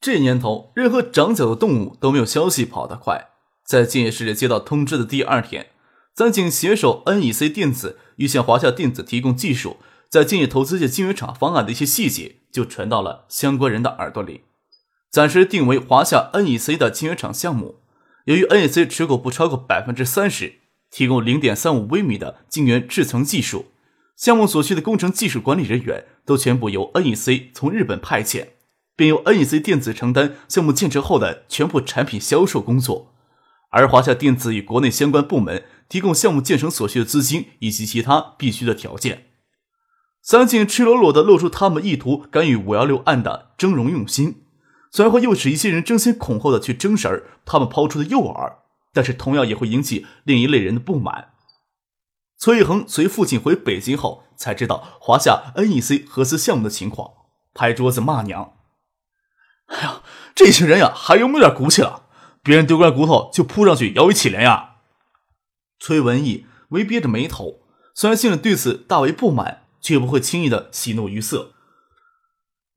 这年头，任何长脚的动物都没有消息跑得快。在建业世界接到通知的第二天，三井携手 NEC 电子欲向华夏电子提供技术，在建业投资界晶圆厂方案的一些细节就传到了相关人的耳朵里。暂时定为华夏 NEC 的晶圆厂项目，由于 NEC 持股不超过百分之三十，提供零点三五微米的晶圆制层技术，项目所需的工程技术管理人员都全部由 NEC 从日本派遣。并由 NEC 电子承担项目建成后的全部产品销售工作，而华夏电子与国内相关部门提供项目建成所需的资金以及其他必须的条件。三井赤裸裸地露出他们意图干预五幺六案的峥嵘用心，虽然会诱使一些人争先恐后的去争食他们抛出的诱饵，但是同样也会引起另一类人的不满。崔恒随父亲回北京后，才知道华夏 NEC 合资项目的情况，拍桌子骂娘。哎呀，这些人呀，还有没有点骨气了？别人丢块骨头就扑上去摇尾乞怜呀！崔文义微憋着眉头，虽然心里对此大为不满，却不会轻易的喜怒于色。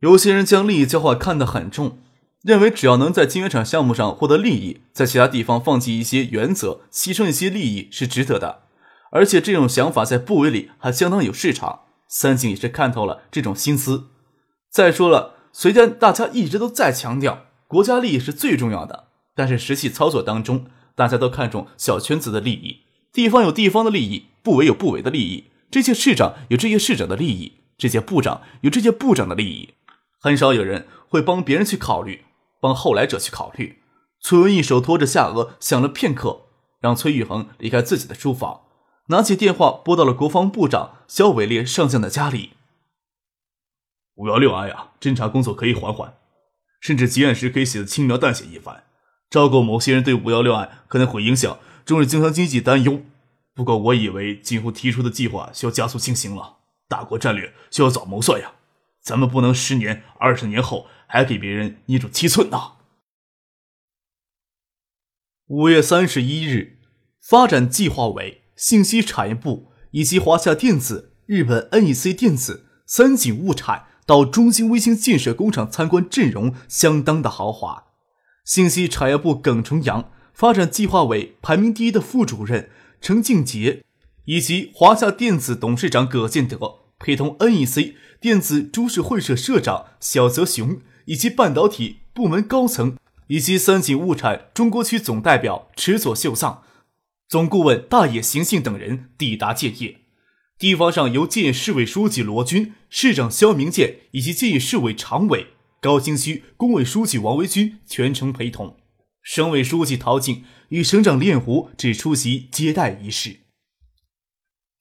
有些人将利益交换看得很重，认为只要能在晶圆厂项目上获得利益，在其他地方放弃一些原则、牺牲一些利益是值得的。而且这种想法在部委里还相当有市场。三井也是看透了这种心思。再说了。虽然大家一直都在强调国家利益是最重要的，但是实际操作当中，大家都看重小圈子的利益，地方有地方的利益，部委有部委的利益，这些市长有这些市长的利益，这些部长有这些部长的利益，很少有人会帮别人去考虑，帮后来者去考虑。崔文一手托着下颚，想了片刻，让崔玉恒离开自己的书房，拿起电话拨到了国防部长肖伟烈上将的家里。五幺六案呀，侦查工作可以缓缓，甚至结案时可以写的轻描淡写一番，昭告某些人对五幺六案可能会影响中日经商经济担忧。不过，我以为今后提出的计划需要加速进行了，大国战略需要早谋算呀，咱们不能十年、二十年后还给别人捏住七寸呐。五月三十一日，发展计划委、信息产业部以及华夏电子、日本 NEC 电子、三井物产。到中兴微星建设工厂参观，阵容相当的豪华。信息产业部耿崇阳、发展计划委排名第一的副主任程静杰，以及华夏电子董事长葛建德，陪同 NEC 电子株式会社社长小泽雄，以及半导体部门高层，以及三井物产中国区总代表池佐秀藏、总顾问大野行信等人抵达建业。地方上由建市委书记罗军、市长肖明建以及建业市委常委高新区工委书记王维军全程陪同，省委书记陶静与省长李彦湖只出席接待仪式。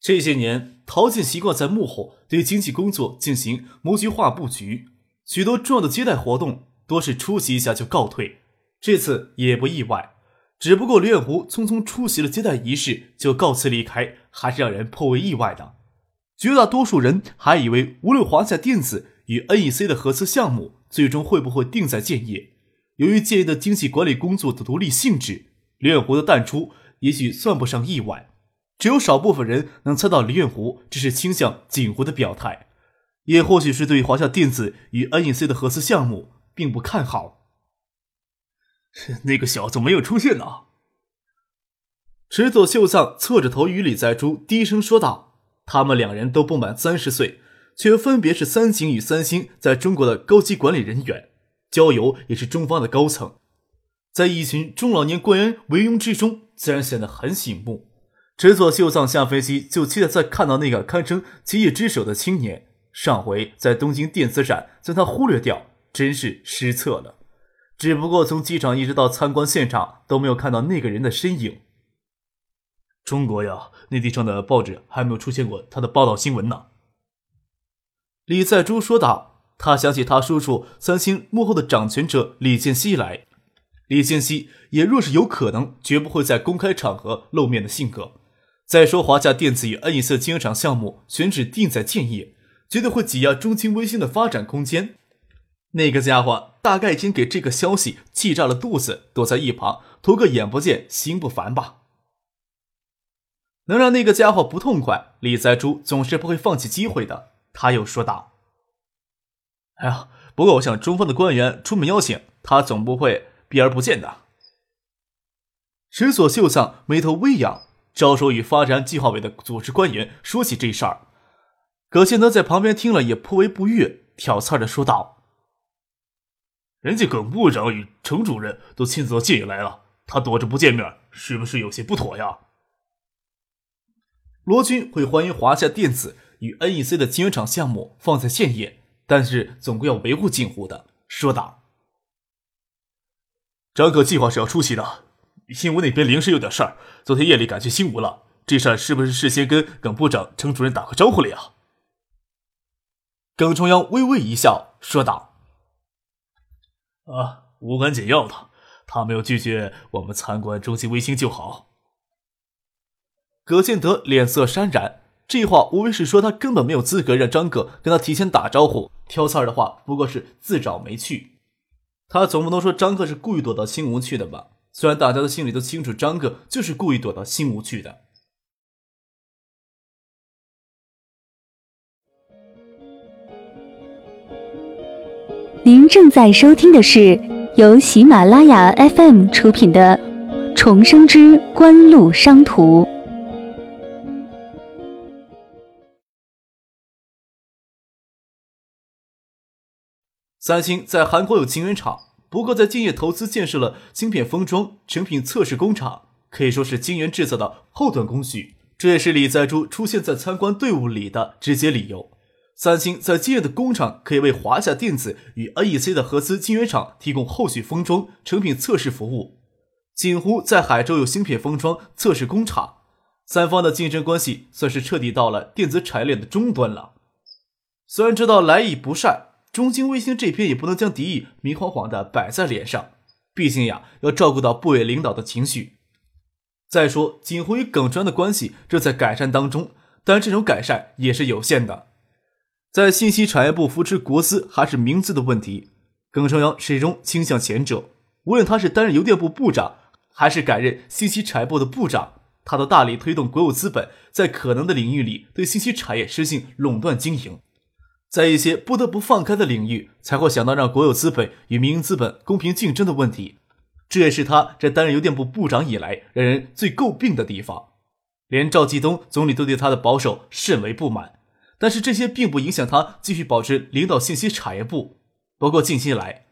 这些年，陶静习惯在幕后对经济工作进行谋局化布局，许多重要的接待活动多是出席一下就告退，这次也不意外。只不过李远湖匆匆出席了接待仪式就告辞离开，还是让人颇为意外的。绝大多数人还以为，无论华夏电子与 NEC 的合资项目最终会不会定在建业，由于建业的经济管理工作的独立性质，李远湖的淡出也许算不上意外。只有少部分人能猜到李远湖只是倾向锦湖的表态，也或许是对华夏电子与 NEC 的合资项目并不看好。那个小子没有出现呢。池佐秀藏侧着头与李在珠低声说道：“他们两人都不满三十岁，却分别是三井与三星在中国的高级管理人员，交友也是中方的高层，在一群中老年官员围拥之中，自然显得很醒目。”池佐秀藏下飞机就期待再看到那个堪称企业之首的青年，上回在东京电子展将他忽略掉，真是失策了。只不过从机场一直到参观现场都没有看到那个人的身影。中国呀，内地上的报纸还没有出现过他的报道新闻呢。李在珠说道。他想起他叔叔三星幕后的掌权者李健熙来，李建熙也若是有可能，绝不会在公开场合露面的性格。再说华夏电子与恩义色晶圆厂项目选址定在建业，绝对会挤压中青微星的发展空间。那个家伙大概已经给这个消息气炸了肚子，躲在一旁图个眼不见心不烦吧。能让那个家伙不痛快，李在珠总是不会放弃机会的。他又说道：“哎呀，不过我想中方的官员出门邀请他，总不会避而不见的。”石锁秀藏眉头微扬，招手与发展计划委的组织官员说起这事儿。葛宪德在旁边听了也颇为不悦，挑刺的说道：“人家耿部长与程主任都亲自到建业来了，他躲着不见面，是不是有些不妥呀？”罗军会欢迎华夏电子与 NEC 的晶圆厂项目放在建业，但是总归要维护近乎的。说道：“张可计划是要出席的，新吴那边临时有点事儿，昨天夜里赶去新吴了。这事儿是不是事先跟耿部长、程主任打过招呼了呀？”耿重阳微微一笑，说道：“啊，无关紧要的，他没有拒绝我们参观中心卫星就好。”葛建德脸色潸然，这话无非是说他根本没有资格让张哥跟他提前打招呼。挑刺儿的话不过是自找没趣。他总不能说张克是故意躲到新吴去的吧？虽然大家的心里都清楚，张克就是故意躲到新吴去的。您正在收听的是由喜马拉雅 FM 出品的《重生之官路商途》。三星在韩国有晶圆厂，不过在建业投资建设了芯片封装、成品测试工厂，可以说是晶圆制造的后端工序。这也是李在洙出现在参观队伍里的直接理由。三星在建业的工厂可以为华夏电子与 NEC 的合资晶圆厂提供后续封装、成品测试服务。锦湖在海州有芯片封装测试工厂，三方的竞争关系算是彻底到了电子产业链的终端了。虽然知道来意不善。中兴卫星这边也不能将敌意明晃晃的摆在脸上，毕竟呀，要照顾到部委领导的情绪。再说，锦湖与耿川的关系正在改善当中，但这种改善也是有限的。在信息产业部扶持国资还是民资的问题，耿朝阳始终倾向前者。无论他是担任邮电部部长，还是改任信息产业部的部长，他都大力推动国有资本在可能的领域里对信息产业实行垄断经营。在一些不得不放开的领域，才会想到让国有资本与民营资本公平竞争的问题。这也是他这担任邮电部部长以来让人最诟病的地方。连赵继东总理都对他的保守甚为不满，但是这些并不影响他继续保持领导信息产业部。不过近期来，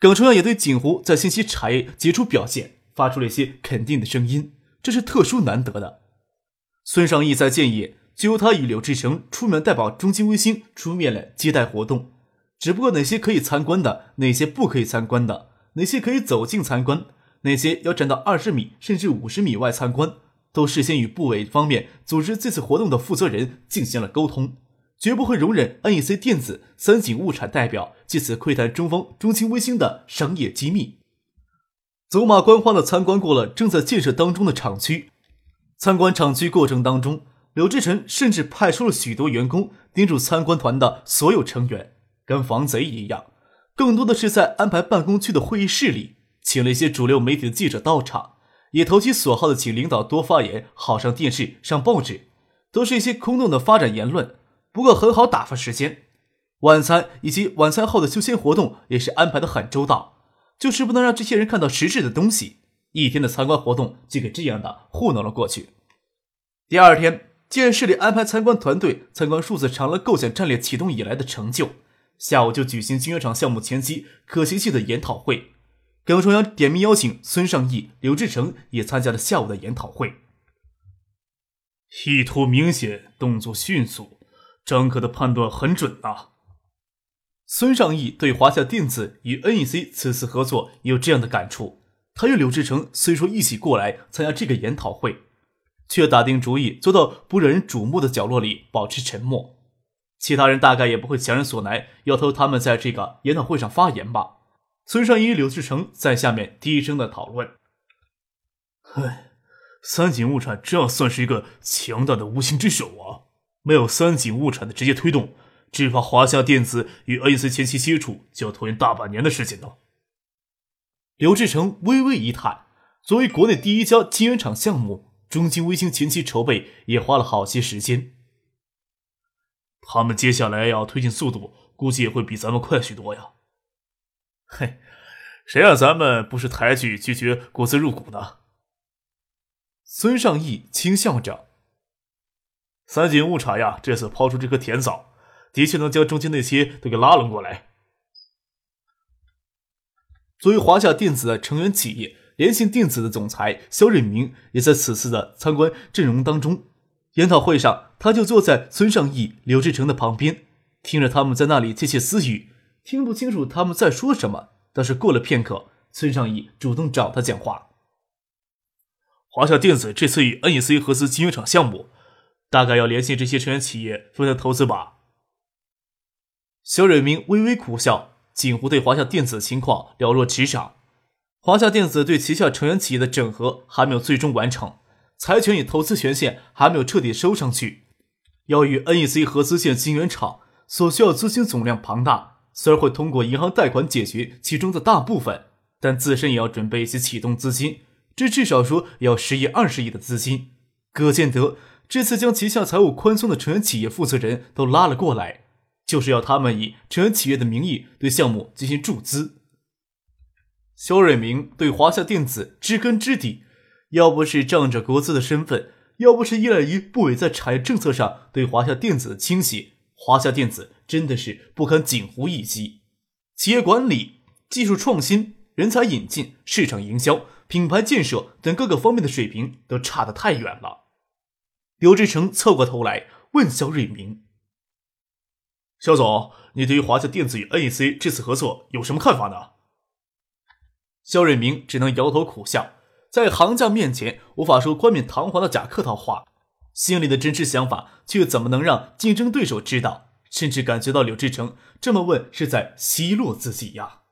耿崇阳也对锦湖在信息产业杰出表现发出了一些肯定的声音，这是特殊难得的。孙尚义在建议。就由他与柳志成出面代表中金微星出面了接待活动，只不过哪些可以参观的，哪些不可以参观的，哪些可以走近参观，哪些要站到二十米甚至五十米外参观，都事先与部委方面组织这次活动的负责人进行了沟通，绝不会容忍 NEC 电子、三井物产代表借此窥探中方中青微星的商业机密。走马观花的参观过了正在建设当中的厂区，参观厂区过程当中。柳志成甚至派出了许多员工盯住参观团的所有成员，跟防贼一样。更多的是在安排办公区的会议室里，请了一些主流媒体的记者到场，也投其所好的请领导多发言，好上电视、上报纸，都是一些空洞的发展言论。不过很好打发时间。晚餐以及晚餐后的休闲活动也是安排的很周到，就是不能让这些人看到实质的东西。一天的参观活动就给这样的糊弄了过去。第二天。建市里安排参观团队参观数字长乐构想战略启动以来的成就，下午就举行晶圆厂项目前期可行性的研讨会。耿崇阳点名邀请孙尚义、刘志成也参加了下午的研讨会。意图明显，动作迅速，张可的判断很准啊。孙尚义对华夏电子与 NEC 此次合作有这样的感触。他与柳志成虽说一起过来参加这个研讨会。却打定主意坐到不惹人瞩目的角落里，保持沉默。其他人大概也不会强人所难，要求他们在这个研讨会上发言吧。孙尚义、柳志成在下面低声的讨论。唉，三井物产这样算是一个强大的无形之手啊！没有三井物产的直接推动，只怕华夏电子与 NEC 前期接触就要拖延大半年的时间了。刘志成微微一叹，作为国内第一家晶圆厂项目，中晶微星前期筹备也花了好些时间。他们接下来要推进速度，估计也会比咱们快许多呀。嘿，谁让咱们不是抬举拒绝国资入股呢？孙尚义轻笑着：“三井物产呀，这次抛出这颗甜枣，的确能将中间那些都给拉拢过来。”作为华夏电子的成员企业，联信电子的总裁肖瑞明也在此次的参观阵容当中。研讨会上，他就坐在孙尚义、刘志成的旁边，听着他们在那里窃窃私语，听不清楚他们在说什么。但是过了片刻，孙尚义主动找他讲话。华夏电子这次与 NEC 合资晶圆厂项目，大概要联系这些成员企业分担投资吧？肖瑞明微微苦笑，锦湖对华夏电子情况了若指掌。华夏电子对旗下成员企业的整合还没有最终完成。财权与投资权限还没有彻底收上去，要与 NEC 合资建晶圆厂所需要资金总量庞大，虽然会通过银行贷款解决其中的大部分，但自身也要准备一些启动资金，这至少说要十亿、二十亿的资金。葛建德这次将旗下财务宽松的成员企业负责人都拉了过来，就是要他们以成员企业的名义对项目进行注资。肖瑞明对华夏电子知根知底。要不是仗着国资的身份，要不是依赖于部委在产业政策上对华夏电子的倾斜，华夏电子真的是不堪锦湖一击。企业管理、技术创新、人才引进、市场营销、品牌建设等各个方面的水平都差得太远了。刘志成凑过头来问肖瑞明：“肖总，你对于华夏电子与 NEC 这次合作有什么看法呢？”肖瑞明只能摇头苦笑。在行家面前无法说冠冕堂皇的假客套话，心里的真实想法却怎么能让竞争对手知道？甚至感觉到柳志成这么问是在奚落自己呀。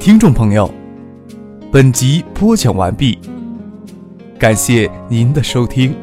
听众朋友，本集播讲完毕，感谢您的收听。